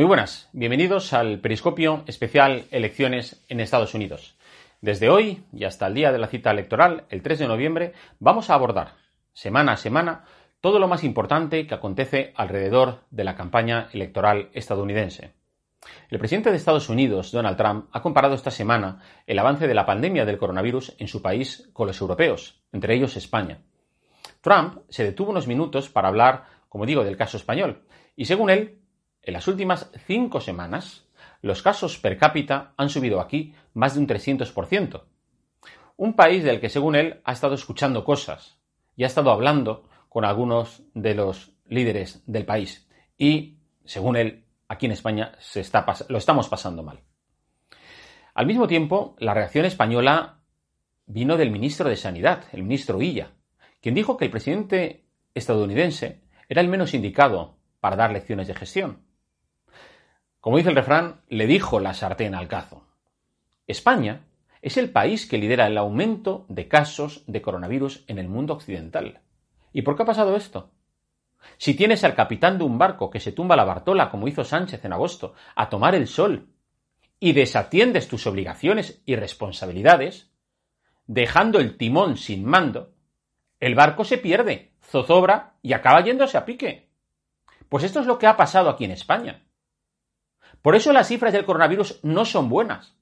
Muy buenas, bienvenidos al Periscopio especial Elecciones en Estados Unidos. Desde hoy y hasta el día de la cita electoral, el 3 de noviembre, vamos a abordar, semana a semana, todo lo más importante que acontece alrededor de la campaña electoral estadounidense. El presidente de Estados Unidos, Donald Trump, ha comparado esta semana el avance de la pandemia del coronavirus en su país con los europeos, entre ellos España. Trump se detuvo unos minutos para hablar, como digo, del caso español, y según él, en las últimas cinco semanas, los casos per cápita han subido aquí más de un 300%. Un país del que, según él, ha estado escuchando cosas y ha estado hablando con algunos de los líderes del país. Y, según él, aquí en España se está lo estamos pasando mal. Al mismo tiempo, la reacción española vino del ministro de Sanidad, el ministro Illa, quien dijo que el presidente estadounidense era el menos indicado para dar lecciones de gestión. Como dice el refrán, le dijo la sartén al cazo. España es el país que lidera el aumento de casos de coronavirus en el mundo occidental. ¿Y por qué ha pasado esto? Si tienes al capitán de un barco que se tumba la Bartola, como hizo Sánchez en agosto, a tomar el sol, y desatiendes tus obligaciones y responsabilidades, dejando el timón sin mando, el barco se pierde, zozobra y acaba yéndose a pique. Pues esto es lo que ha pasado aquí en España. Por eso las cifras del coronavirus no son buenas.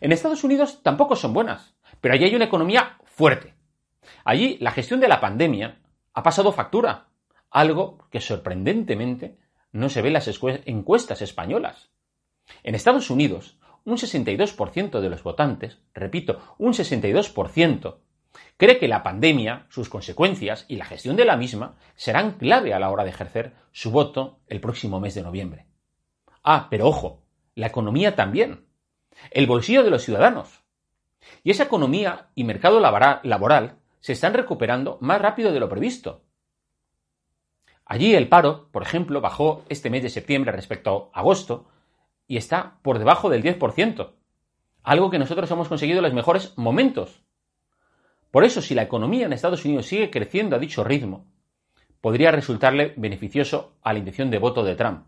En Estados Unidos tampoco son buenas, pero allí hay una economía fuerte. Allí la gestión de la pandemia ha pasado factura, algo que sorprendentemente no se ve en las encuestas españolas. En Estados Unidos, un 62% de los votantes, repito, un 62%, cree que la pandemia, sus consecuencias y la gestión de la misma serán clave a la hora de ejercer su voto el próximo mes de noviembre. Ah, pero ojo, la economía también. El bolsillo de los ciudadanos. Y esa economía y mercado laboral se están recuperando más rápido de lo previsto. Allí el paro, por ejemplo, bajó este mes de septiembre respecto a agosto y está por debajo del 10%, algo que nosotros hemos conseguido en los mejores momentos. Por eso, si la economía en Estados Unidos sigue creciendo a dicho ritmo, podría resultarle beneficioso a la intención de voto de Trump.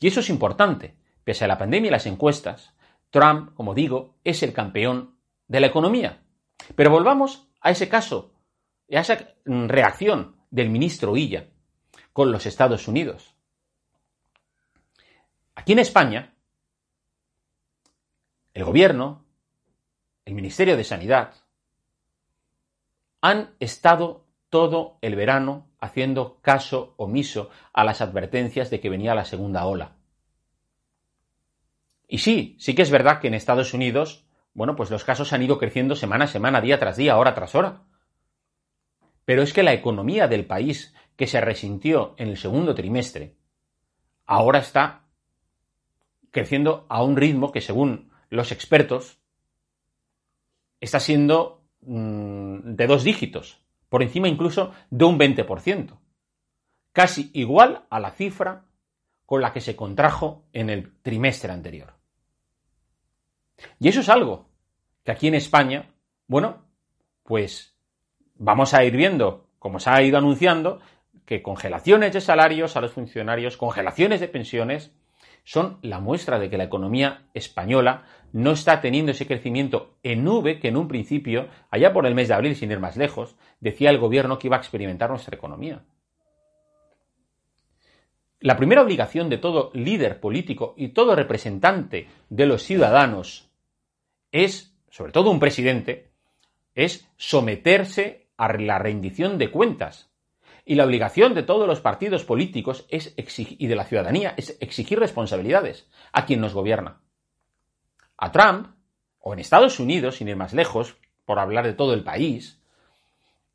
Y eso es importante. Pese a la pandemia y las encuestas, Trump, como digo, es el campeón de la economía. Pero volvamos a ese caso, a esa reacción del ministro Illa con los Estados Unidos. Aquí en España, el gobierno, el Ministerio de Sanidad, han estado todo el verano haciendo caso omiso a las advertencias de que venía la segunda ola. Y sí, sí que es verdad que en Estados Unidos, bueno, pues los casos han ido creciendo semana a semana, día tras día, hora tras hora. Pero es que la economía del país, que se resintió en el segundo trimestre, ahora está creciendo a un ritmo que, según los expertos, está siendo mm, de dos dígitos, por encima incluso de un 20%, casi igual a la cifra con la que se contrajo en el trimestre anterior. Y eso es algo que aquí en España, bueno, pues vamos a ir viendo, como se ha ido anunciando, que congelaciones de salarios a los funcionarios, congelaciones de pensiones, son la muestra de que la economía española no está teniendo ese crecimiento en nube que en un principio, allá por el mes de abril, sin ir más lejos, decía el gobierno que iba a experimentar nuestra economía. La primera obligación de todo líder político y todo representante de los ciudadanos es, sobre todo un presidente, es someterse a la rendición de cuentas. Y la obligación de todos los partidos políticos es y de la ciudadanía es exigir responsabilidades a quien nos gobierna. A Trump, o en Estados Unidos, sin ir más lejos, por hablar de todo el país,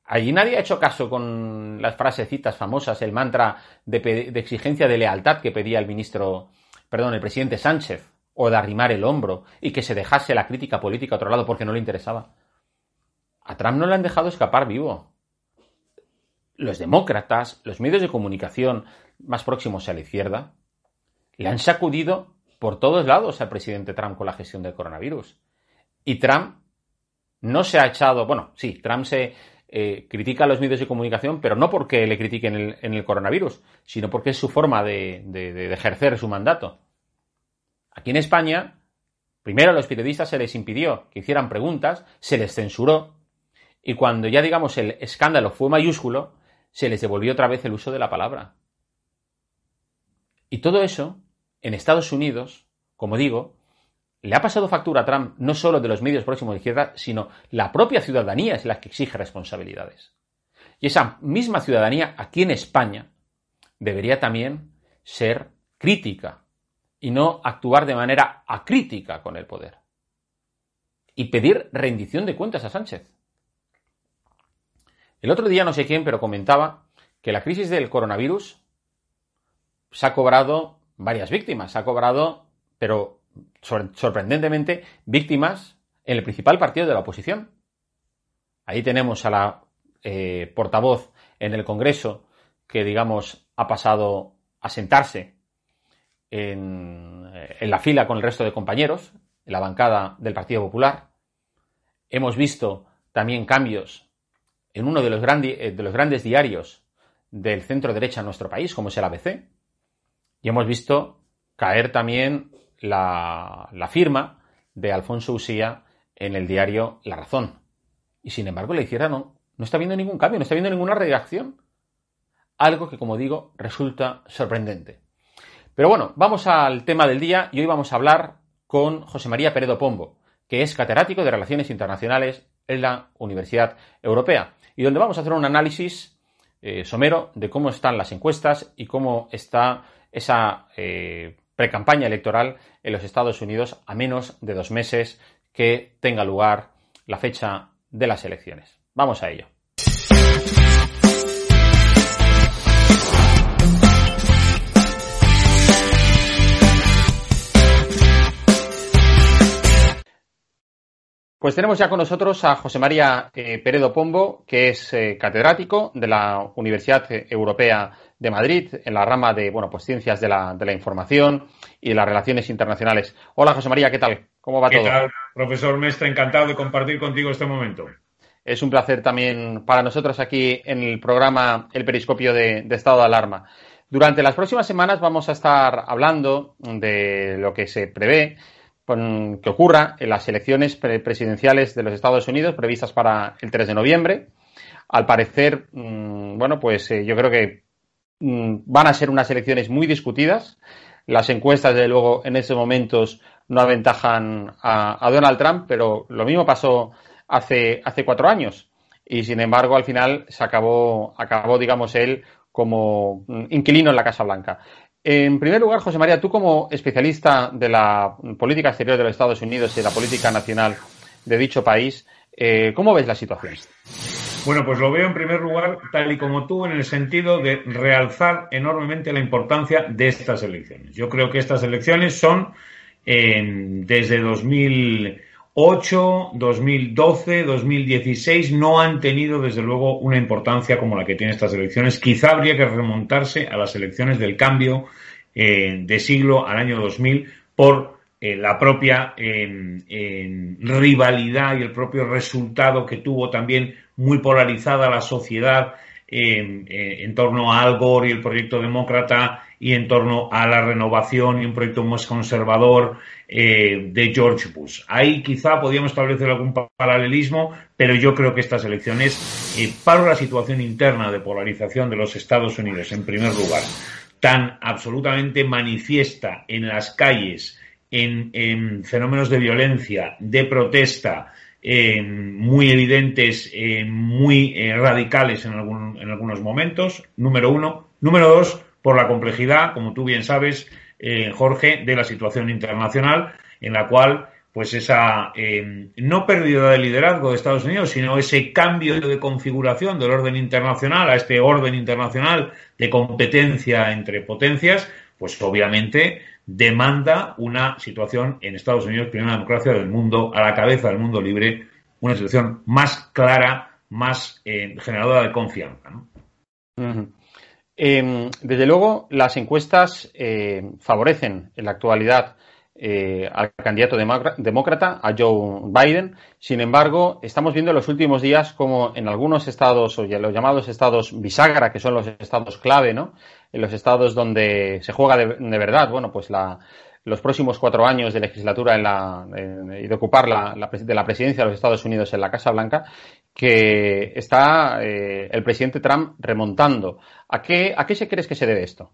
allí nadie ha hecho caso con las frasecitas famosas, el mantra de, de exigencia de lealtad que pedía el ministro, perdón, el presidente Sánchez, o de arrimar el hombro y que se dejase la crítica política a otro lado porque no le interesaba. A Trump no le han dejado escapar vivo. Los demócratas, los medios de comunicación más próximos a la izquierda, le han sacudido por todos lados al presidente Trump con la gestión del coronavirus. Y Trump no se ha echado, bueno, sí, Trump se eh, critica a los medios de comunicación, pero no porque le critiquen en el, coronavirus, sino porque es su forma de ejercer su mandato. Aquí en España, primero a los periodistas se les impidió que hicieran preguntas, se les censuró, y cuando ya digamos el escándalo fue mayúsculo, se les devolvió otra vez el uso de la palabra. Y todo eso, en Estados Unidos, como digo, le ha pasado factura a Trump no solo de los medios próximos de izquierda, sino la propia ciudadanía es la que exige responsabilidades. Y esa misma ciudadanía aquí en España debería también ser crítica y no actuar de manera acrítica con el poder. Y pedir rendición de cuentas a Sánchez. El otro día no sé quién, pero comentaba que la crisis del coronavirus se ha cobrado varias víctimas. Se ha cobrado, pero sorprendentemente, víctimas en el principal partido de la oposición. Ahí tenemos a la eh, portavoz en el Congreso que, digamos, ha pasado a sentarse en, en, la fila con el resto de compañeros, en la bancada del Partido Popular. Hemos visto también cambios en uno de los, eh, de los grandes diarios del centro derecha en nuestro país, como es el ABC, y hemos visto caer también la, firma de Alfonso Usía en el diario La Razón. Y sin embargo, la izquierda no, no está viendo ningún cambio, no está viendo ninguna reacción. Algo que, como digo, resulta sorprendente. Pero bueno, vamos al tema del día y hoy vamos a hablar con José María Peredo Pombo, que es catedrático de Relaciones Internacionales en la Universidad Europea y donde vamos a hacer un análisis eh, somero de cómo están las encuestas y cómo está esa eh, precampaña electoral en los Estados Unidos a menos de dos meses que tenga lugar la fecha de las elecciones. Vamos a ello. Pues tenemos ya con nosotros a José María eh, Peredo Pombo, que es eh, catedrático de la Universidad Europea de Madrid en la rama de bueno, pues ciencias de la, de la información y de las relaciones internacionales. Hola José María, ¿qué tal? ¿Cómo va todo? ¿Qué tal, profesor Mestre? Encantado de compartir contigo este momento. Es un placer también para nosotros aquí en el programa El Periscopio de, de Estado de Alarma. Durante las próximas semanas vamos a estar hablando de lo que se prevé que ocurra en las elecciones presidenciales de los Estados Unidos previstas para el 3 de noviembre. Al parecer, mm, bueno, pues eh, yo creo que mm, van a ser unas elecciones muy discutidas. Las encuestas, desde luego, en esos momentos no aventajan a, Donald Trump, pero lo mismo pasó hace, hace cuatro años. Y sin embargo, al final se acabó, acabó, digamos, él como mm, inquilino en la Casa Blanca. En primer lugar, José María, tú como especialista de la política exterior de los Estados Unidos y de la política nacional de dicho país, eh, ¿cómo ves la situación? Bueno, pues lo veo en primer lugar, tal y como tú, en el sentido de realzar enormemente la importancia de estas elecciones. Yo creo que estas elecciones son desde 2008, 2012, 2016, no han tenido desde luego una importancia como la que tienen estas elecciones. Quizá habría que remontarse a las elecciones del cambio eh, de siglo al año 2000 por eh, la propia rivalidad y el propio resultado que tuvo también muy polarizada la sociedad eh, en torno a Al Gore y el proyecto demócrata y en torno a la renovación y un proyecto más conservador eh, de George Bush. Ahí quizá podríamos establecer algún paralelismo, pero yo creo que estas elecciones, eh, para la situación interna de polarización de los Estados Unidos, en primer lugar, tan absolutamente manifiesta en las calles, en fenómenos de violencia, de protesta, muy evidentes, muy eh, radicales en, en, algunos momentos, número uno. Número dos, por la complejidad, como tú bien sabes, eh, Jorge, de la situación internacional, en la cual, pues esa no pérdida de liderazgo de Estados Unidos, sino ese cambio de configuración del orden internacional a este orden internacional de competencia entre potencias, pues obviamente demanda una situación en Estados Unidos, primera democracia del mundo, a la cabeza del mundo libre, una situación más clara, más eh, generadora de confianza. Em, desde luego, las encuestas eh, favorecen en la actualidad eh, al candidato demócrata, a Joe Biden. Sin embargo, estamos viendo en los últimos días como en algunos estados, o los llamados estados bisagra, que son los estados clave, ¿no? En los estados donde se juega de, verdad, bueno, pues los próximos cuatro años de legislatura y de ocupar la, de la presidencia de los Estados Unidos en la Casa Blanca, que está eh, el presidente Trump remontando. ¿A qué, ¿A qué se crees que se debe esto?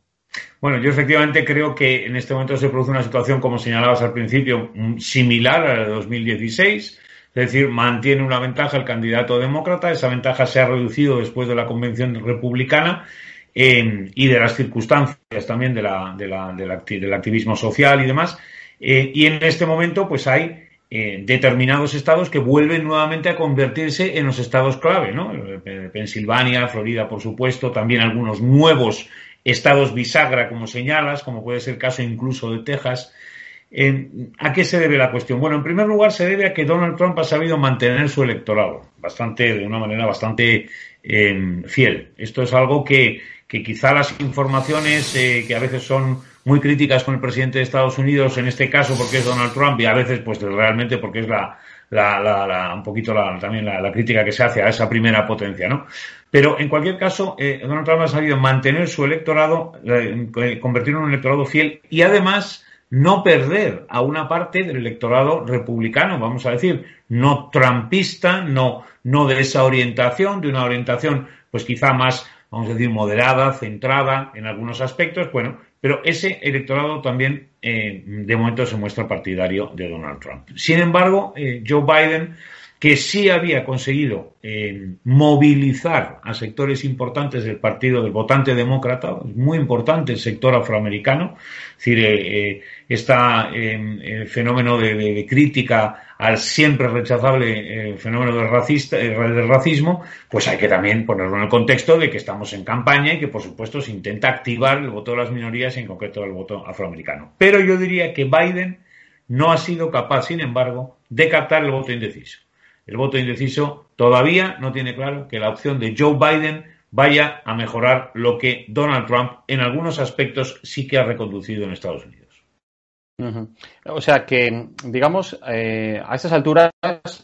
Bueno, yo efectivamente creo que en este momento se produce una situación, como señalabas al principio, mm, similar a la de 2016. Es decir, mantiene una ventaja el candidato demócrata. Esa ventaja se ha reducido después de la convención republicana eh, y de las circunstancias también de la, del activismo social y demás. Eh, y en este momento, pues hay eh, determinados estados que vuelven nuevamente a convertirse en los estados clave, ¿no? Pensilvania, Florida, por supuesto, también algunos nuevos estados bisagra, como señalas, como puede ser el caso incluso de Texas. ¿A qué se debe la cuestión? Bueno, en primer lugar se debe a que Donald Trump ha sabido mantener su electorado bastante, de una manera bastante em, fiel. Esto es algo que, quizá las informaciones eh, que a veces son muy críticas con el presidente de Estados Unidos, en este caso porque es Donald Trump y a veces pues realmente porque es la, un poquito también la, crítica que se hace a esa primera potencia, ¿no? Pero en cualquier caso, eh, Donald Trump ha sabido mantener su electorado, eh, convertirlo en un electorado fiel y además no perder a una parte del electorado republicano, vamos a decir, no trumpista, no, no de esa orientación, de una orientación pues quizá más, vamos a decir, moderada, centrada en algunos aspectos, bueno, pero ese electorado también eh, de momento se muestra partidario de Donald Trump. Sin embargo, Joe Biden que sí había conseguido eh, movilizar a sectores importantes del partido del votante demócrata, muy importante el sector afroamericano, es decir, eh, eh, fenómeno de, crítica al siempre rechazable fenómeno del, racista, del racismo, pues hay que también ponerlo en el contexto de que estamos en campaña y que, por supuesto, se intenta activar el voto de las minorías y, en concreto, el voto afroamericano. Pero yo diría que Biden no ha sido capaz, sin embargo, de captar el voto indeciso el voto indeciso todavía no tiene claro que la opción de Joe Biden vaya a mejorar lo que Donald Trump en algunos aspectos sí que ha reconducido en Estados Unidos. O sea que, digamos, eh, a estas alturas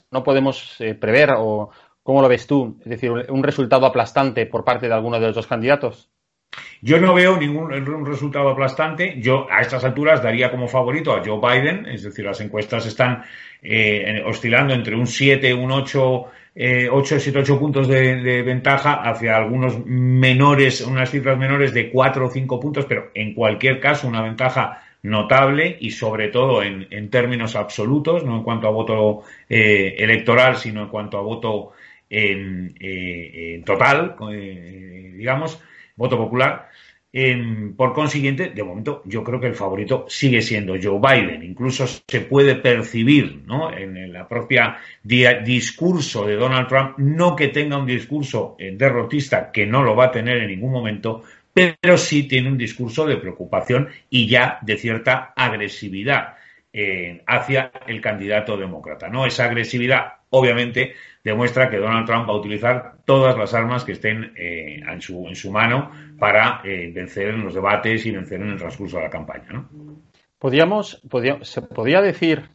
no podemos eh, prever, o ¿cómo lo ves tú? Es decir, un resultado aplastante por parte de alguno de los dos candidatos. Yo no veo ningún resultado aplastante. Yo a estas alturas daría como favorito a Joe Biden, es decir, las encuestas están eh, oscilando entre un 7, un 8, eh, 8, 7, 8 puntos de, ventaja hacia algunos menores, unas cifras menores de 4 o 5 puntos, pero en cualquier caso una ventaja notable y sobre todo en, términos absolutos, no en cuanto a voto eh, electoral, sino en cuanto a voto en, total, eh, digamos voto popular. por consiguiente, de momento, yo creo que el favorito sigue siendo Joe Biden. Incluso se puede percibir ¿no? en la propia discurso de Donald Trump, no que tenga un discurso eh, derrotista, que no lo va a tener en ningún momento, pero sí tiene un discurso de preocupación y ya de cierta agresividad eh, hacia el candidato demócrata. ¿no? Esa agresividad, obviamente, demuestra que Donald Trump va a utilizar todas las armas que estén eh, en, su, mano para eh, vencer en los debates y vencer en el transcurso de la campaña. ¿no? ¿Se podría decir,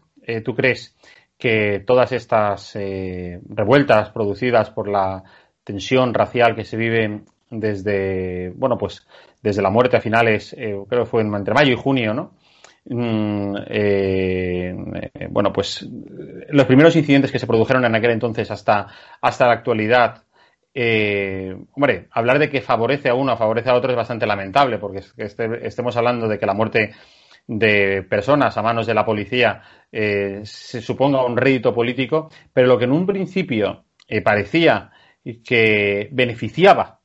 tú crees, que todas estas revueltas producidas por la tensión racial que se vive desde, bueno, pues desde la muerte a finales, creo que fue entre mayo y junio, ¿no? Mm, eh, bueno, pues los primeros incidentes que se produjeron en aquel entonces hasta, hasta la actualidad, eh, hombre, hablar de que favorece a uno favorece a otro es bastante lamentable, porque este, estemos hablando de que la muerte de personas a manos de la policía eh, se suponga un rédito político, pero lo que en un principio parecía que beneficiaba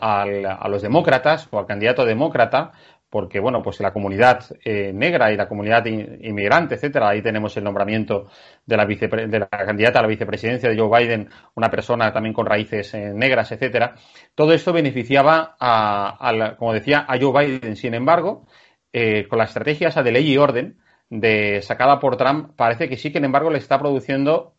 a los demócratas o al candidato demócrata, porque bueno, pues la comunidad eh, negra y la comunidad inmigrante, etcétera, ahí tenemos el nombramiento de la, de la candidata a la vicepresidencia de Joe Biden, una persona también con raíces eh, negras, etcétera. Todo esto beneficiaba a, como decía, a Joe Biden. Sin embargo, eh, con las estrategias de ley y orden de sacada por Trump, parece que sí, que en embargo le está produciendo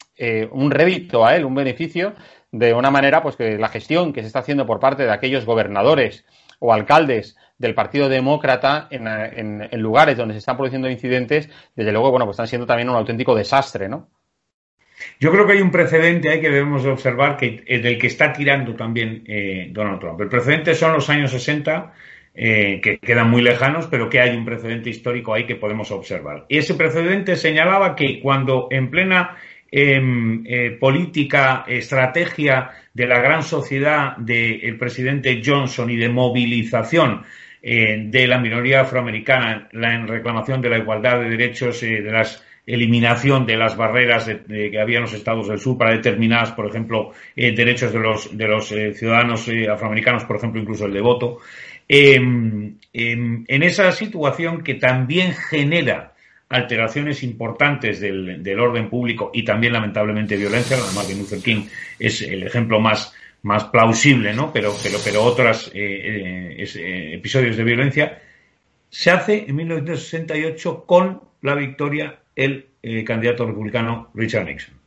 un rédito a él, un beneficio de una manera, pues que la gestión que se está haciendo por parte de aquellos gobernadores o alcaldes del Partido Demócrata en, lugares donde se están produciendo incidentes, desde luego, bueno, pues están siendo también un auténtico desastre, ¿no? Yo creo que hay un precedente ahí que debemos observar, que, eh, del que está tirando también eh, Donald Trump. El precedente son los años 60, eh, que quedan muy lejanos, pero que hay un precedente histórico ahí que podemos observar. Y ese precedente señalaba que cuando en plena em, política, estrategia de la gran sociedad del presidente Johnson y de movilización eh, de la minoría afroamericana, en reclamación de la igualdad de derechos, eh, de la eliminación de las barreras que había en los estados del sur para determinadas, por ejemplo, eh, derechos de los, de los ciudadanos afroamericanos, por ejemplo, incluso el de voto. Em, em, en esa situación que también genera alteraciones importantes del, del, orden público y también lamentablemente violencia, además de Luther King es el ejemplo más más plausible, ¿no? Pero, pero, pero otros eh, eh, eh, episodios de violencia, se hace en 1968 con la victoria el candidato republicano Richard Nixon.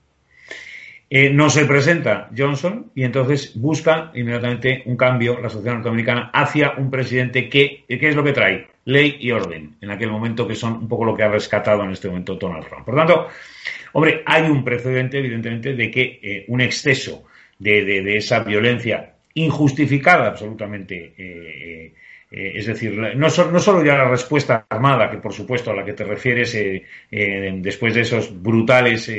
No se presenta Johnson y entonces busca inmediatamente un cambio la sociedad norteamericana hacia un presidente que, ¿qué es lo que trae? Ley y orden, en aquel momento que son un poco lo que ha rescatado en este momento Donald Trump. Por tanto, hombre, hay un precedente, evidentemente, de que un exceso de, esa violencia injustificada absolutamente. Eh, eh, es decir, no, no, solo ya la respuesta armada, que por supuesto a la que te refieres eh, después de esas brutales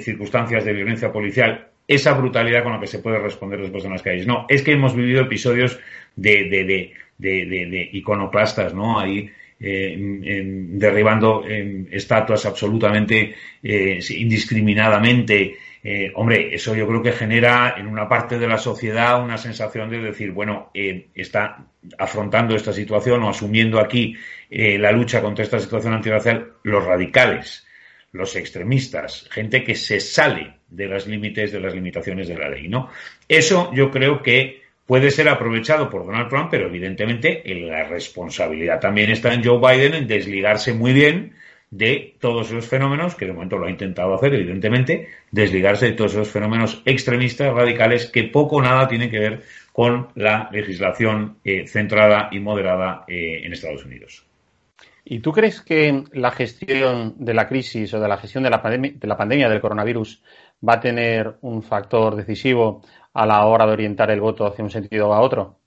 circunstancias de violencia policial, esa brutalidad con la que se puede responder después en las calles. No, es que hemos vivido episodios de, de, de iconoclastas, ¿no? Ahí derribando estatuas absolutamente indiscriminadamente eh, hombre, eso yo creo que genera en una parte de la sociedad una sensación de decir, bueno, eh, está afrontando esta situación o asumiendo aquí eh, la lucha contra esta situación antirracial los radicales, los extremistas, gente que se sale de los límites, de las limitaciones de la ley, ¿no? Eso yo creo que puede ser aprovechado por Donald Trump, pero evidentemente la responsabilidad también está en Joe Biden en desligarse muy bien de todos esos fenómenos, que de momento lo ha intentado hacer, evidentemente, desligarse de todos esos fenómenos extremistas, radicales, que poco o nada tienen que ver con la legislación eh, centrada y moderada eh, en Estados Unidos. ¿Y tú crees que la gestión de la crisis o de la gestión de la, de la pandemia del coronavirus va a tener un factor decisivo a la hora de orientar el voto hacia un sentido o a otro?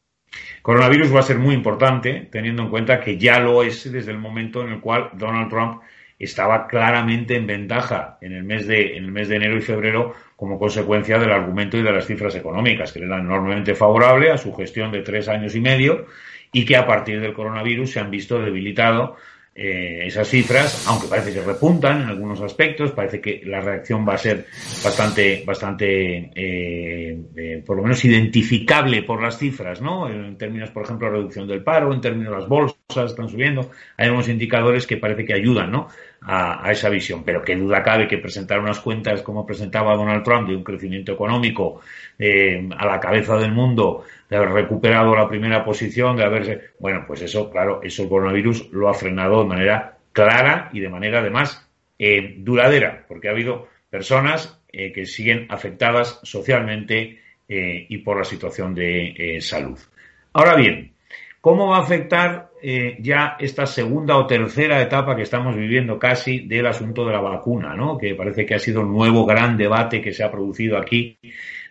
Coronavirus va a ser muy importante, teniendo en cuenta que ya lo es desde el momento en el cual Donald Trump estaba claramente en ventaja en el mes de, en el mes de enero y febrero como consecuencia del argumento y de las cifras económicas, que le eran enormemente favorable a su gestión de tres años y medio y que a partir del coronavirus se han visto debilitado eh, esas cifras, aunque parece que repuntan en algunos aspectos, parece que la reacción va a ser bastante, bastante, eh, eh, por lo menos identificable por las cifras, ¿no? En términos, por ejemplo, de reducción del paro, en términos de las bolsas están subiendo, hay unos indicadores que parece que ayudan, ¿no? A, esa visión, pero qué duda cabe que presentar unas cuentas como presentaba Donald Trump de un crecimiento económico a la cabeza del mundo de haber recuperado la primera posición, de haberse... Bueno, pues eso, claro, eso el coronavirus lo ha frenado de manera clara y de manera además eh, duradera, porque ha habido personas eh, que siguen afectadas socialmente eh, y por la situación de salud. Ahora bien, ¿cómo va a afectar ya esta segunda o tercera etapa que estamos viviendo casi del asunto de la vacuna, ¿no? que parece que ha sido un nuevo gran debate que se ha producido aquí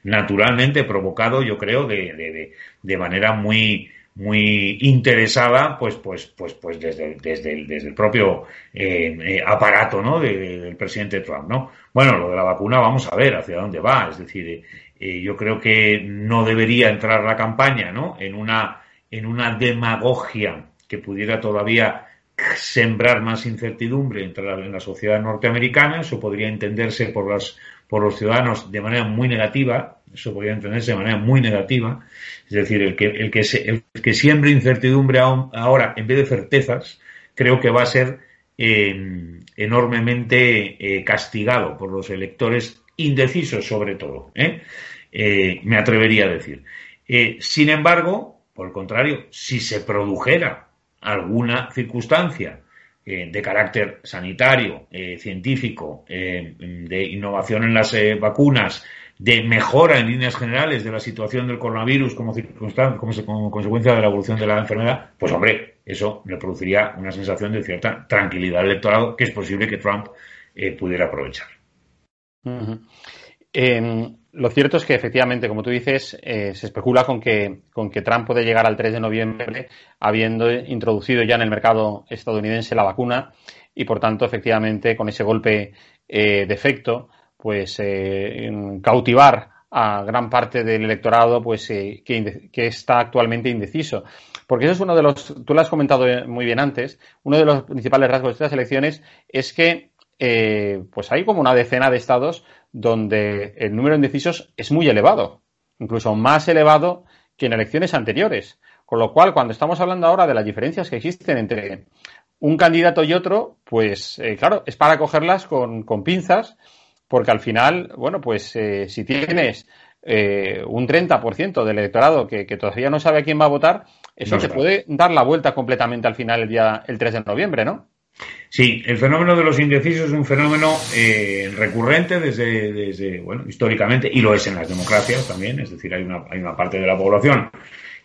naturalmente provocado, yo creo, de, de, de manera muy, muy interesada, pues, pues, pues, pues desde, desde, el, desde el propio eh, eh aparato, ¿no? del presidente Trump, ¿no? Bueno, lo de la vacuna, vamos a ver hacia dónde va. Es decir, eh, yo creo que no debería entrar la campaña, ¿no? En una, en una demagogia que pudiera todavía sembrar más incertidumbre entre en la sociedad norteamericana. Eso podría entenderse por los ciudadanos de manera muy negativa, eso podría entenderse de manera muy negativa, es decir, el que, el que, el que siembre incertidumbre ahora en vez de certezas, creo que va a ser eh, enormemente eh, castigado por los electores indecisos sobre todo, ¿eh? me atrevería a decir. sin embargo, por el contrario, si se produjera alguna circunstancia eh, de carácter sanitario, eh, científico, eh, de innovación en las vacunas, de mejora en líneas generales de la situación del coronavirus como, como, consecuencia de la evolución de la enfermedad, pues hombre, eso le produciría una sensación de cierta tranquilidad al electorado que es posible que Trump pudiera aprovechar. Lo cierto es que efectivamente, como tú dices, eh, se especula con que, con que Trump puede llegar al 3 de noviembre habiendo introducido ya en el mercado estadounidense la vacuna y, por tanto, efectivamente, con ese golpe eh, de efecto, pues eh, cautivar a gran parte del electorado pues que, que, está actualmente indeciso. Porque eso es uno de los, tú lo has comentado muy bien antes, uno de los principales rasgos de estas elecciones es que pues hay como una decena de estados donde el número de indecisos es muy elevado, incluso más elevado que en elecciones anteriores. Con lo cual, cuando estamos hablando ahora de las diferencias que existen entre un candidato y otro, pues eh, claro, es para cogerlas con, pinzas, porque al final, bueno, pues eh, si tienes eh, un 30% del electorado que, todavía no sabe a quién va a votar, eso se puede dar la vuelta completamente al final el día el 3 de noviembre, ¿no? Sí, el fenómeno de los indecisos es un fenómeno eh, recurrente desde, desde, bueno, históricamente, y lo es en las democracias también, es decir, hay una, hay una parte de la población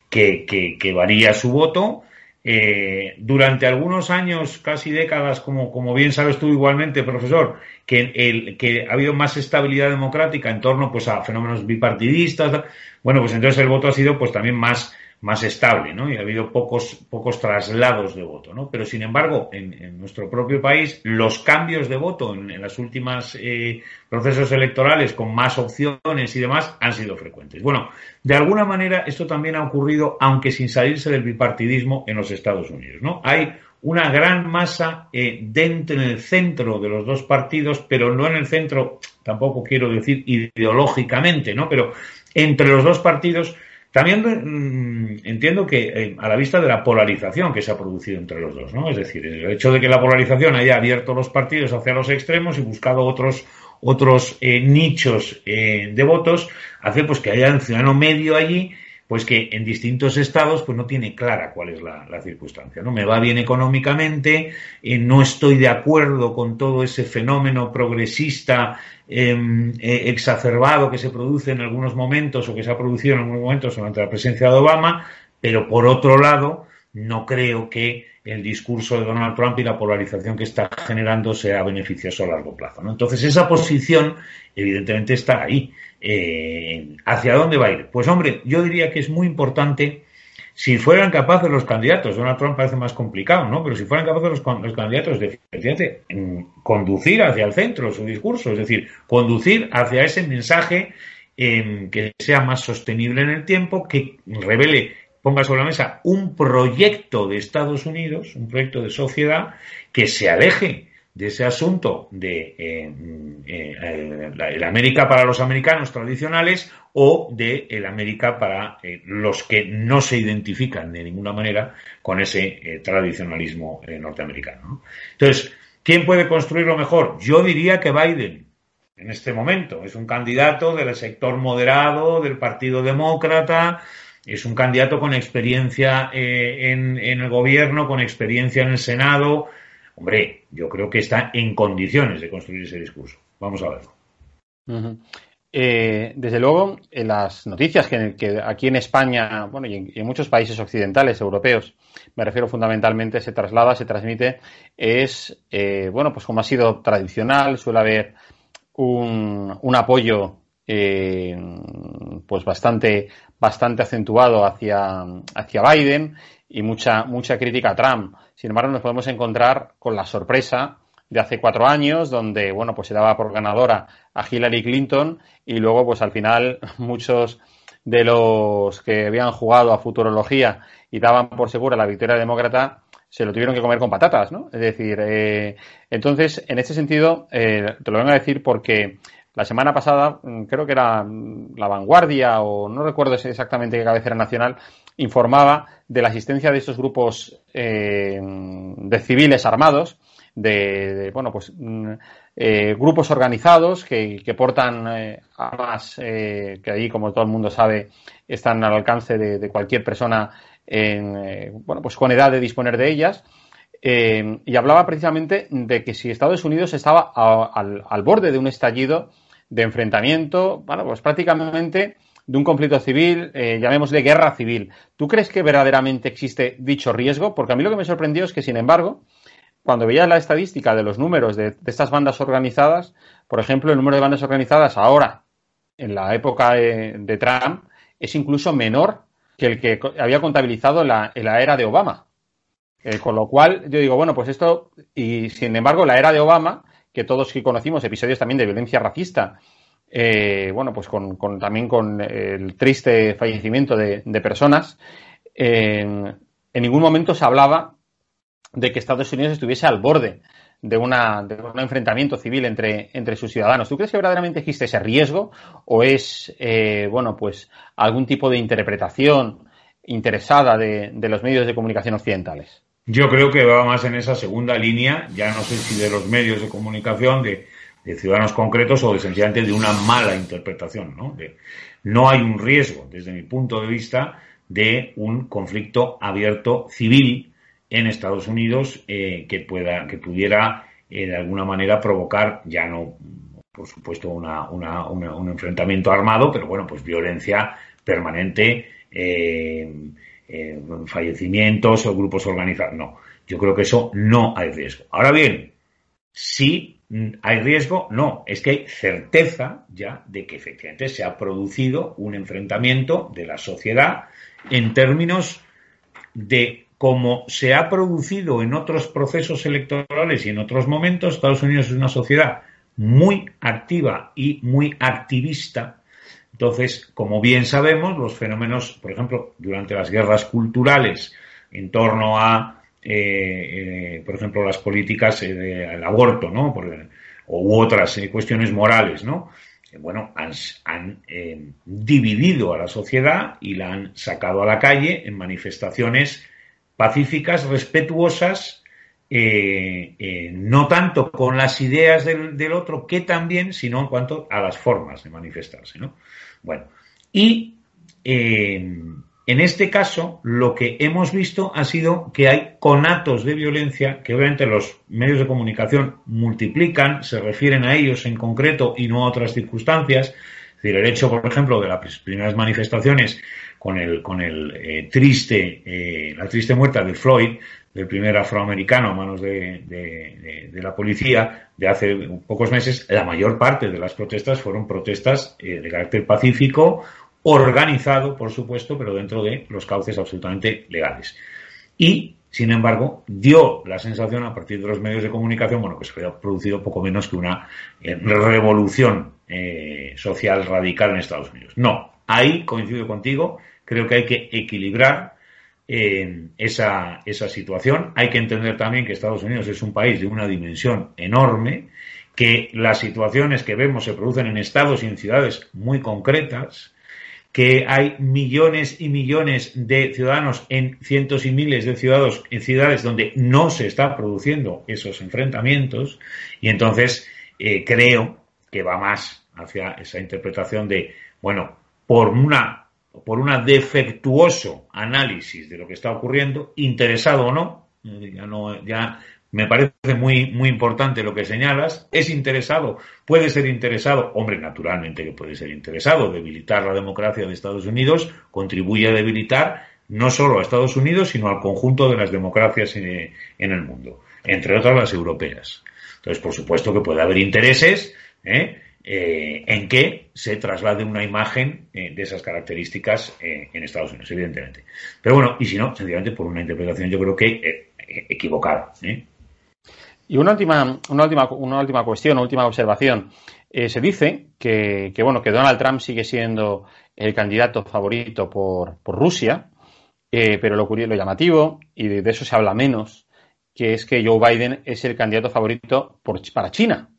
que, que, varía su voto. Eh, durante algunos años, casi décadas, como, como bien sabes tú igualmente, profesor, que, el, que ha habido más estabilidad democrática en torno pues, a fenómenos bipartidistas, bueno, pues entonces el voto ha sido pues también más más estable, ¿no? Y ha habido pocos, pocos traslados de voto, ¿no? Pero sin embargo, en, nuestro propio país, los cambios de voto en, las últimas eh, procesos electorales con más opciones y demás han sido frecuentes. Bueno, de alguna manera esto también ha ocurrido, aunque sin salirse del bipartidismo en los Estados Unidos, ¿no? Hay una gran masa eh, dentro, en el centro de los dos partidos, pero no en el centro, tampoco quiero decir ideológicamente, ¿no? Pero entre los dos partidos también mm, entiendo que eh, a la vista de la polarización que se ha producido entre los dos, ¿no? Es decir, el hecho de que la polarización haya abierto los partidos hacia los extremos y buscado otros otros eh, nichos eh, de votos hace pues que haya un ciudadano medio allí pues que en distintos estados pues no tiene clara cuál es la, circunstancia. No me va bien económicamente, eh, no estoy de acuerdo con todo ese fenómeno progresista em, eh, exacerbado que se produce en algunos momentos o que se ha producido en algunos momentos durante la presencia de Obama, pero por otro lado no creo que el discurso de Donald Trump y la polarización que está generando sea beneficioso a largo plazo. ¿no? Entonces, esa posición, evidentemente, está ahí. Eh, ¿Hacia dónde va a ir? Pues, hombre, yo diría que es muy importante, si fueran capaces los candidatos, Donald Trump parece más complicado, ¿no? Pero si fueran capaces los, candidatos de, fíjate, conducir hacia el centro su discurso, es decir, conducir hacia ese mensaje eh, que sea más sostenible en el tiempo, que revele ponga sobre la mesa un proyecto de Estados Unidos, un proyecto de sociedad que se aleje de ese asunto de eh, eh, el América para los americanos tradicionales o de el América para eh, los que no se identifican de ninguna manera con ese tradicionalismo norteamericano. Entonces, ¿quién puede construirlo mejor? Yo diría que Biden, en este momento. Es un candidato del sector moderado, del Partido Demócrata, es un candidato con experiencia en, en el gobierno, con experiencia en el Senado, Hombre, yo creo que está en condiciones de construir ese discurso. Vamos a verlo. Eh, desde luego, en las noticias que, aquí en España, bueno, y en, muchos países occidentales, europeos, me refiero fundamentalmente, se traslada, se transmite, es, eh, bueno, pues como ha sido tradicional, suele haber un, apoyo, eh, pues bastante, bastante acentuado hacia, hacia Biden y mucha, mucha crítica a Trump. Sin embargo, nos podemos encontrar con la sorpresa de hace cuatro años, donde, bueno, pues se daba por ganadora a Hillary Clinton y luego, pues al final, muchos de los que habían jugado a futurología y daban por segura la victoria demócrata se lo tuvieron que comer con patatas, ¿no? Es decir, eh, entonces, en este sentido, eh, te lo vengo a decir porque la semana pasada, mm, creo que era mm, La Vanguardia o no recuerdo exactamente qué cabecera nacional, informaba de la existencia de estos grupos eh, de civiles armados, de, bueno, pues mm, eh, grupos organizados que, portan eh, armas que ahí, como todo el mundo sabe, están al alcance de, cualquier persona en, bueno, pues con edad de disponer de ellas. y hablaba precisamente de que si Estados Unidos estaba al, al, borde de un estallido de enfrentamiento, bueno, pues prácticamente de un conflicto civil, eh, llamémosle guerra civil. ¿Tú crees que verdaderamente existe dicho riesgo? Porque a mí lo que me sorprendió es que, sin embargo, cuando veía la estadística de los números de, estas bandas organizadas, por ejemplo, el número de bandas organizadas ahora, en la época de, Trump, es incluso menor que el que había contabilizado en la, era de Obama. Eh, con lo cual, yo digo, bueno, pues esto, y sin embargo, la era de Obama, que todos que conocimos episodios también de violencia racista eh, bueno, pues con, también con el triste fallecimiento de, personas, en ningún momento se hablaba de que Estados Unidos estuviese al borde de, una, de un enfrentamiento civil entre, entre sus ciudadanos. ¿Tú crees que verdaderamente existe ese riesgo o es, eh, bueno, pues algún tipo de interpretación interesada de los medios de comunicación occidentales? Yo creo que va más en esa segunda línea, ya no sé si de los medios de comunicación, de ciudadanos concretos o de sencillamente de una mala interpretación. ¿no? no hay un riesgo, desde mi punto de vista, de un conflicto abierto civil en Estados Unidos eh, que pueda que pudiera eh, de alguna manera provocar ya no por supuesto una, un enfrentamiento armado pero bueno pues violencia permanente eh, fallecimientos o grupos organizados no yo creo que eso no hay riesgo ahora bien sí ¿Hay riesgo? No, es que hay certeza ya de que efectivamente se ha producido un enfrentamiento de la sociedad en términos de cómo se ha producido en otros procesos electorales y en otros momentos. Estados Unidos es una sociedad muy activa y muy activista. Entonces, como bien sabemos, los fenómenos, por ejemplo, durante las guerras culturales en torno a eh, eh, por ejemplo, las políticas eh, del aborto, ¿no? Por, u otras cuestiones morales, ¿no? bueno, han dividido a la sociedad y la han sacado a la calle en manifestaciones pacíficas, respetuosas, no tanto con las ideas del, otro que también, sino en cuanto a las formas de manifestarse, ¿no? Bueno, y en este caso, lo que hemos visto ha sido que hay conatos de violencia que obviamente los medios de comunicación multiplican, se refieren a ellos en concreto y no a otras circunstancias. Es decir, el hecho, por ejemplo, de las primeras manifestaciones con el, con el eh, triste, eh, la triste muerte de Floyd, del primer afroamericano a manos de, la policía de hace pocos meses, la mayor parte de las protestas fueron protestas eh, de carácter pacífico organizado, por supuesto, pero dentro de los cauces absolutamente legales. Y, sin embargo, dio la sensación a partir de los medios de comunicación, bueno, que se había producido poco menos que una eh, revolución eh, social radical en Estados Unidos. No, ahí coincido contigo, creo que hay que equilibrar esa, esa situación. Hay que entender también que Estados Unidos es un país de una dimensión enorme, que las situaciones que vemos se producen en estados y en ciudades muy concretas, que hay millones y millones de ciudadanos en cientos y miles de ciudadanos en ciudades donde no se están produciendo esos enfrentamientos y entonces eh, creo que va más hacia esa interpretación de bueno por una por un defectuoso análisis de lo que está ocurriendo interesado o no ya no ya me parece muy, muy importante lo que señalas. ¿Es interesado? ¿Puede ser interesado? Hombre, naturalmente que puede ser interesado. Debilitar la democracia de Estados Unidos contribuye a debilitar no solo a Estados Unidos, sino al conjunto de las democracias en, el mundo, entre otras las europeas. Entonces, por supuesto que puede haber intereses ¿eh? Eh, en que se traslade una imagen eh, de esas características en Estados Unidos, evidentemente. Pero bueno, y si no, sencillamente por una interpretación yo creo que equivocada. Y una última, una última, una última cuestión, una última observación. Eh, se dice que, bueno, que Donald Trump sigue siendo el candidato favorito por, Rusia, eh, pero lo, curioso, lo llamativo, y de, eso se habla menos, que es que Joe Biden es el candidato favorito para China.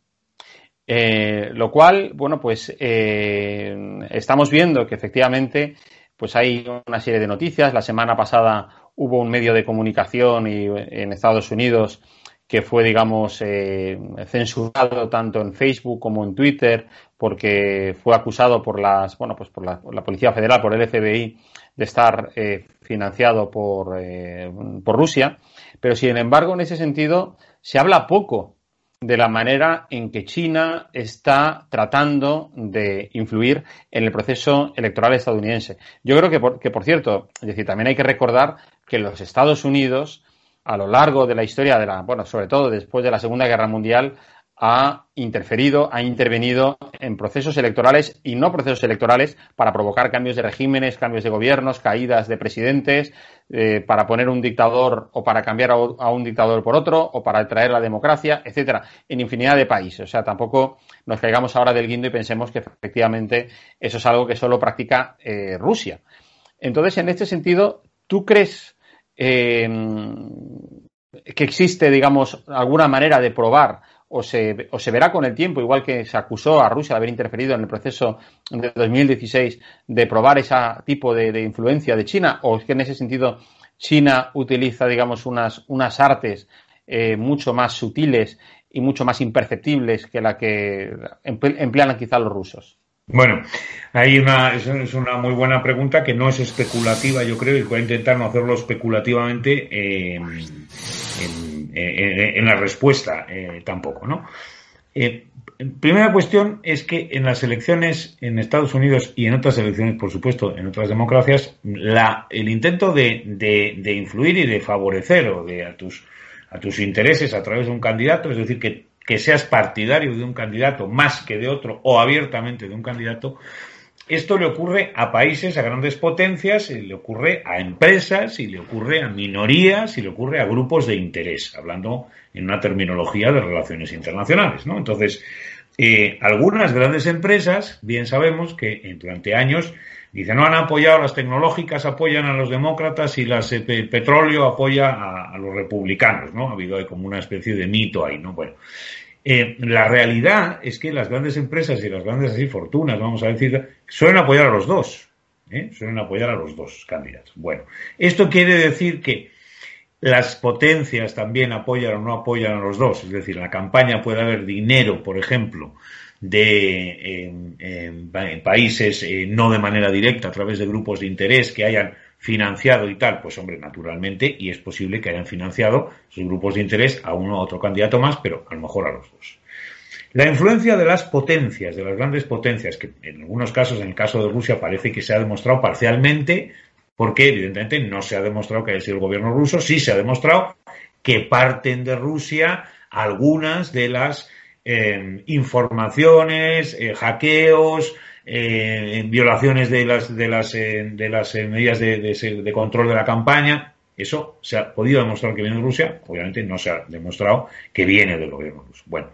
Eh, lo cual, bueno, pues estamos viendo que efectivamente pues hay una serie de noticias. La semana pasada hubo un medio de comunicación y, en Estados Unidos que fue, digamos, eh, censurado tanto en Facebook como en Twitter, porque fue acusado por las, bueno, pues por la, Policía Federal, por el FBI, de estar eh, financiado por, eh, por Rusia. Pero, sin embargo, en ese sentido, se habla poco de la manera en que China está tratando de influir en el proceso electoral estadounidense. Yo creo que, por, que, por cierto, decir, también hay que recordar que los Estados Unidos a lo largo de la historia de la, bueno, sobre todo después de la Segunda Guerra Mundial, ha interferido, ha intervenido en procesos electorales y no procesos electorales para provocar cambios de regímenes, cambios de gobiernos, caídas de presidentes, eh, para poner un dictador o para cambiar a, un dictador por otro o para traer la democracia, etcétera, en infinidad de países. O sea, tampoco nos caigamos ahora del guindo y pensemos que efectivamente eso es algo que solo practica eh, Rusia. Entonces, en este sentido, ¿tú crees eh, que existe, digamos, alguna manera de probar o se, o se verá con el tiempo, igual que se acusó a Rusia de haber interferido en el proceso de 2016 de probar ese tipo de, influencia de China, o es que en ese sentido China utiliza, digamos, unas, unas artes eh, mucho más sutiles y mucho más imperceptibles que la que emplean quizá los rusos. Bueno, hay una, es una muy buena pregunta que no es especulativa, yo creo, y voy a intentar no hacerlo especulativamente eh, en, la respuesta eh, tampoco, ¿no? Eh, primera cuestión es que en las elecciones en Estados Unidos y en otras elecciones, por supuesto, en otras democracias, la, el intento de, de, influir y de favorecer o de a tus, a tus intereses a través de un candidato, es decir, que que seas partidario de un candidato más que de otro o abiertamente de un candidato, esto le ocurre a países, a grandes potencias, le ocurre a empresas, y le ocurre a minorías, y le ocurre a grupos de interés, hablando en una terminología de relaciones internacionales, ¿no? Entonces, eh, algunas grandes empresas, bien sabemos que durante años dicen, no han apoyado las tecnológicas, apoyan a los demócratas y las eh, petróleo apoya a, a, los republicanos, ¿no? Ha habido ahí como una especie de mito ahí, ¿no? Bueno, eh, la realidad es que las grandes empresas y las grandes así fortunas, vamos a decir, suelen apoyar a los dos. ¿eh? Suelen apoyar a los dos candidatos. Bueno, esto quiere decir que las potencias también apoyan o no apoyan a los dos. Es decir, en la campaña puede haber dinero, por ejemplo, de países eh, no de manera directa, a través de grupos de interés que hayan financiado y tal, pues hombre, naturalmente, y es posible que hayan financiado sus grupos de interés a uno u otro candidato más, pero a lo mejor a los dos. La influencia de las potencias, de las grandes potencias, que en algunos casos, en el caso de Rusia, parece que se ha demostrado parcialmente, porque evidentemente no se ha demostrado que haya sido el gobierno ruso, sí se ha demostrado que parten de Rusia algunas de las eh, informaciones, eh, hackeos, eh, violaciones de las, de las, eh, de las eh, medidas de, de, control de la campaña. Eso se ha podido demostrar que viene de Rusia, obviamente no se ha demostrado que viene del gobierno ruso. Bueno,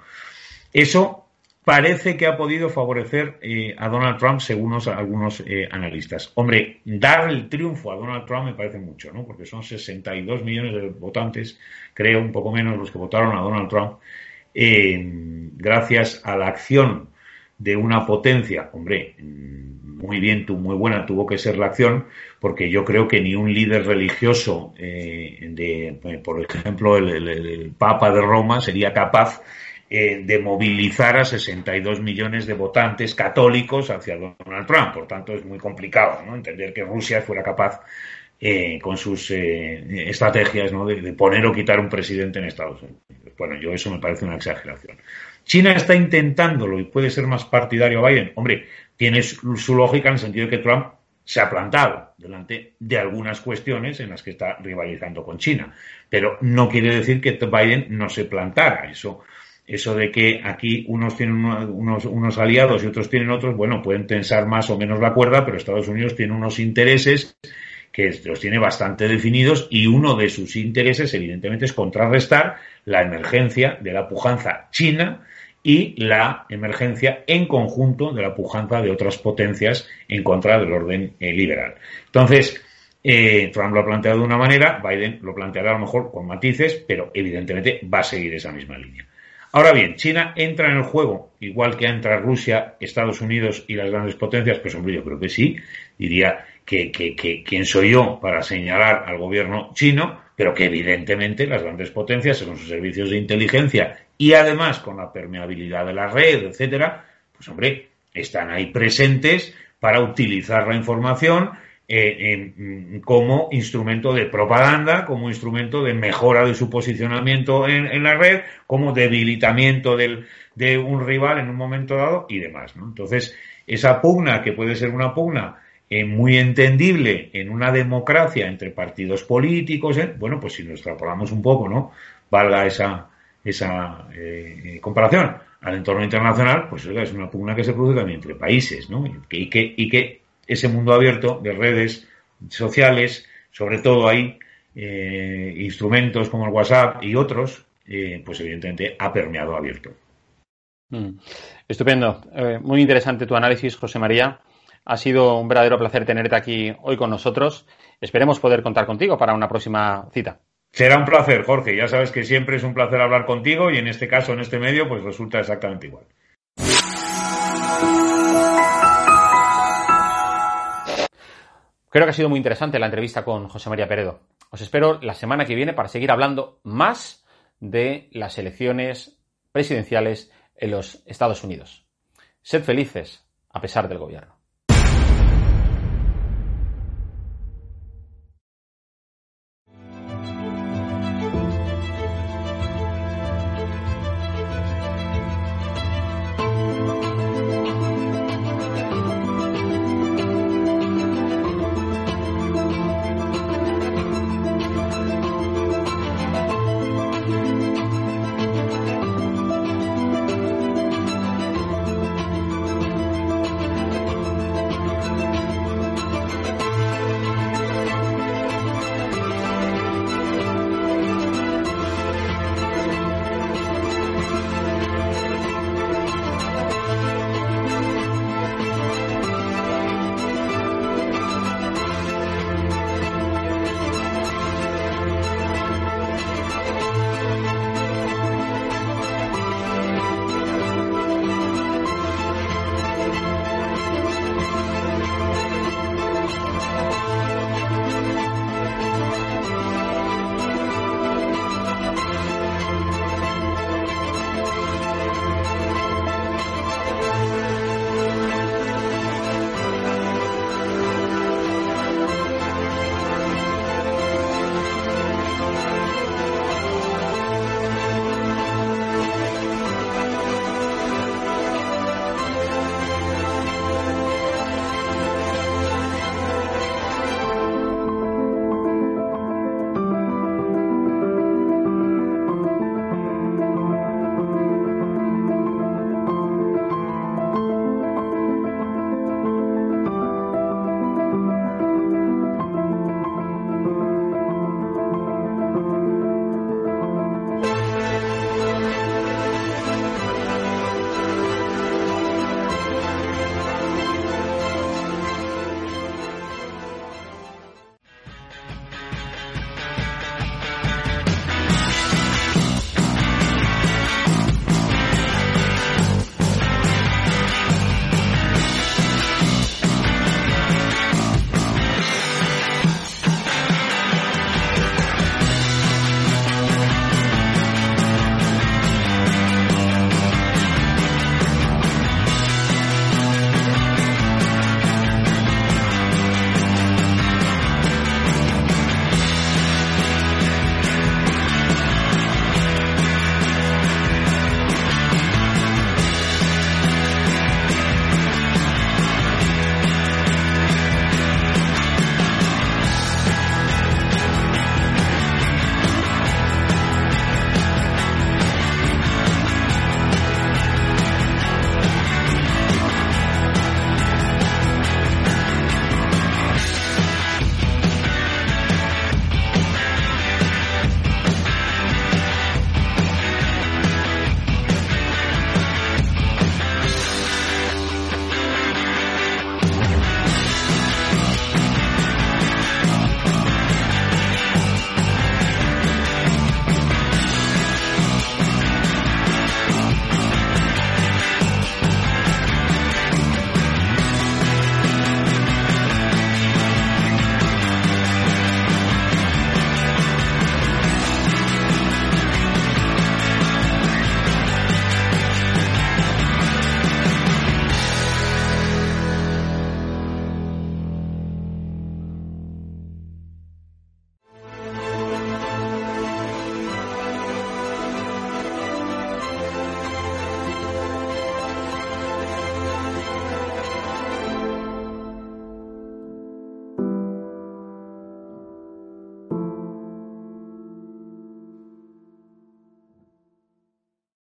eso parece que ha podido favorecer eh, a Donald Trump según algunos analistas. Hombre, dar el triunfo a Donald Trump me parece mucho, ¿no? Porque son 62 millones de votantes, creo, un poco menos los que votaron a Donald Trump, gracias a la acción de una potencia, hombre, muy bien, muy buena tuvo que ser la acción, porque yo creo que ni un líder religioso, de, por ejemplo, el Papa de Roma, sería capaz eh, de movilizar a 62 millones de votantes católicos hacia Donald Trump. Por tanto, es muy complicado ¿no? entender que Rusia fuera capaz, eh, con sus eh, estrategias, ¿no? de, poner o quitar un presidente en Estados Unidos. Bueno, yo eso me parece una exageración. China está intentándolo y puede ser más partidario a Biden. Hombre, tiene su lógica en el sentido de que Trump se ha plantado delante de algunas cuestiones en las que está rivalizando con China. Pero no quiere decir que Biden no se plantara. Eso eso de que aquí unos tienen unos, unos, aliados y otros tienen otros, bueno, pueden tensar más o menos la cuerda, pero Estados Unidos tiene unos intereses que los tiene bastante definidos y uno de sus intereses, evidentemente, es contrarrestar la emergencia de la pujanza china y la emergencia en conjunto de la pujanza de otras potencias en contra del orden eh, liberal. Entonces, eh, Trump lo ha planteado de una manera, Biden lo planteará a lo mejor con matices, pero evidentemente va a seguir esa misma línea. Ahora bien, China entra en el juego, igual que entra Rusia, Estados Unidos y las grandes potencias, pues hombre, yo creo que sí. Diría que, que, que quién soy yo para señalar al gobierno chino, pero que evidentemente las grandes potencias, con sus servicios de inteligencia y además con la permeabilidad de la red, etcétera, pues hombre, están ahí presentes para utilizar la información eh, mm, como instrumento de propaganda, como instrumento de mejora de su posicionamiento en, la red, como debilitamiento de un rival en un momento dado y demás. Entonces, esa pugna, que puede ser una pugna eh, muy entendible en una democracia entre partidos políticos, ¿eh? bueno, pues si lo extrapolamos un poco, ¿no? Valga esa, esa comparación al entorno internacional, pues es una pugna que se produce también entre países, ¿no? Y que, y que ese mundo abierto de redes sociales, sobre todo hay eh, instrumentos como el WhatsApp y otros, eh, pues evidentemente ha permeado abierto. Mm. Estupendo. Eh, muy interesante tu análisis, José María. Ha sido un verdadero placer tenerte aquí hoy con nosotros. Esperemos poder contar contigo para una próxima cita. Será un placer, Jorge. Ya sabes que siempre es un placer hablar contigo y en este caso, en este medio, pues resulta exactamente igual. Creo que ha sido muy interesante la entrevista con José María Peredo. Os espero la semana que viene para seguir hablando más de las elecciones presidenciales en los Estados Unidos. Sed felices a pesar del gobierno.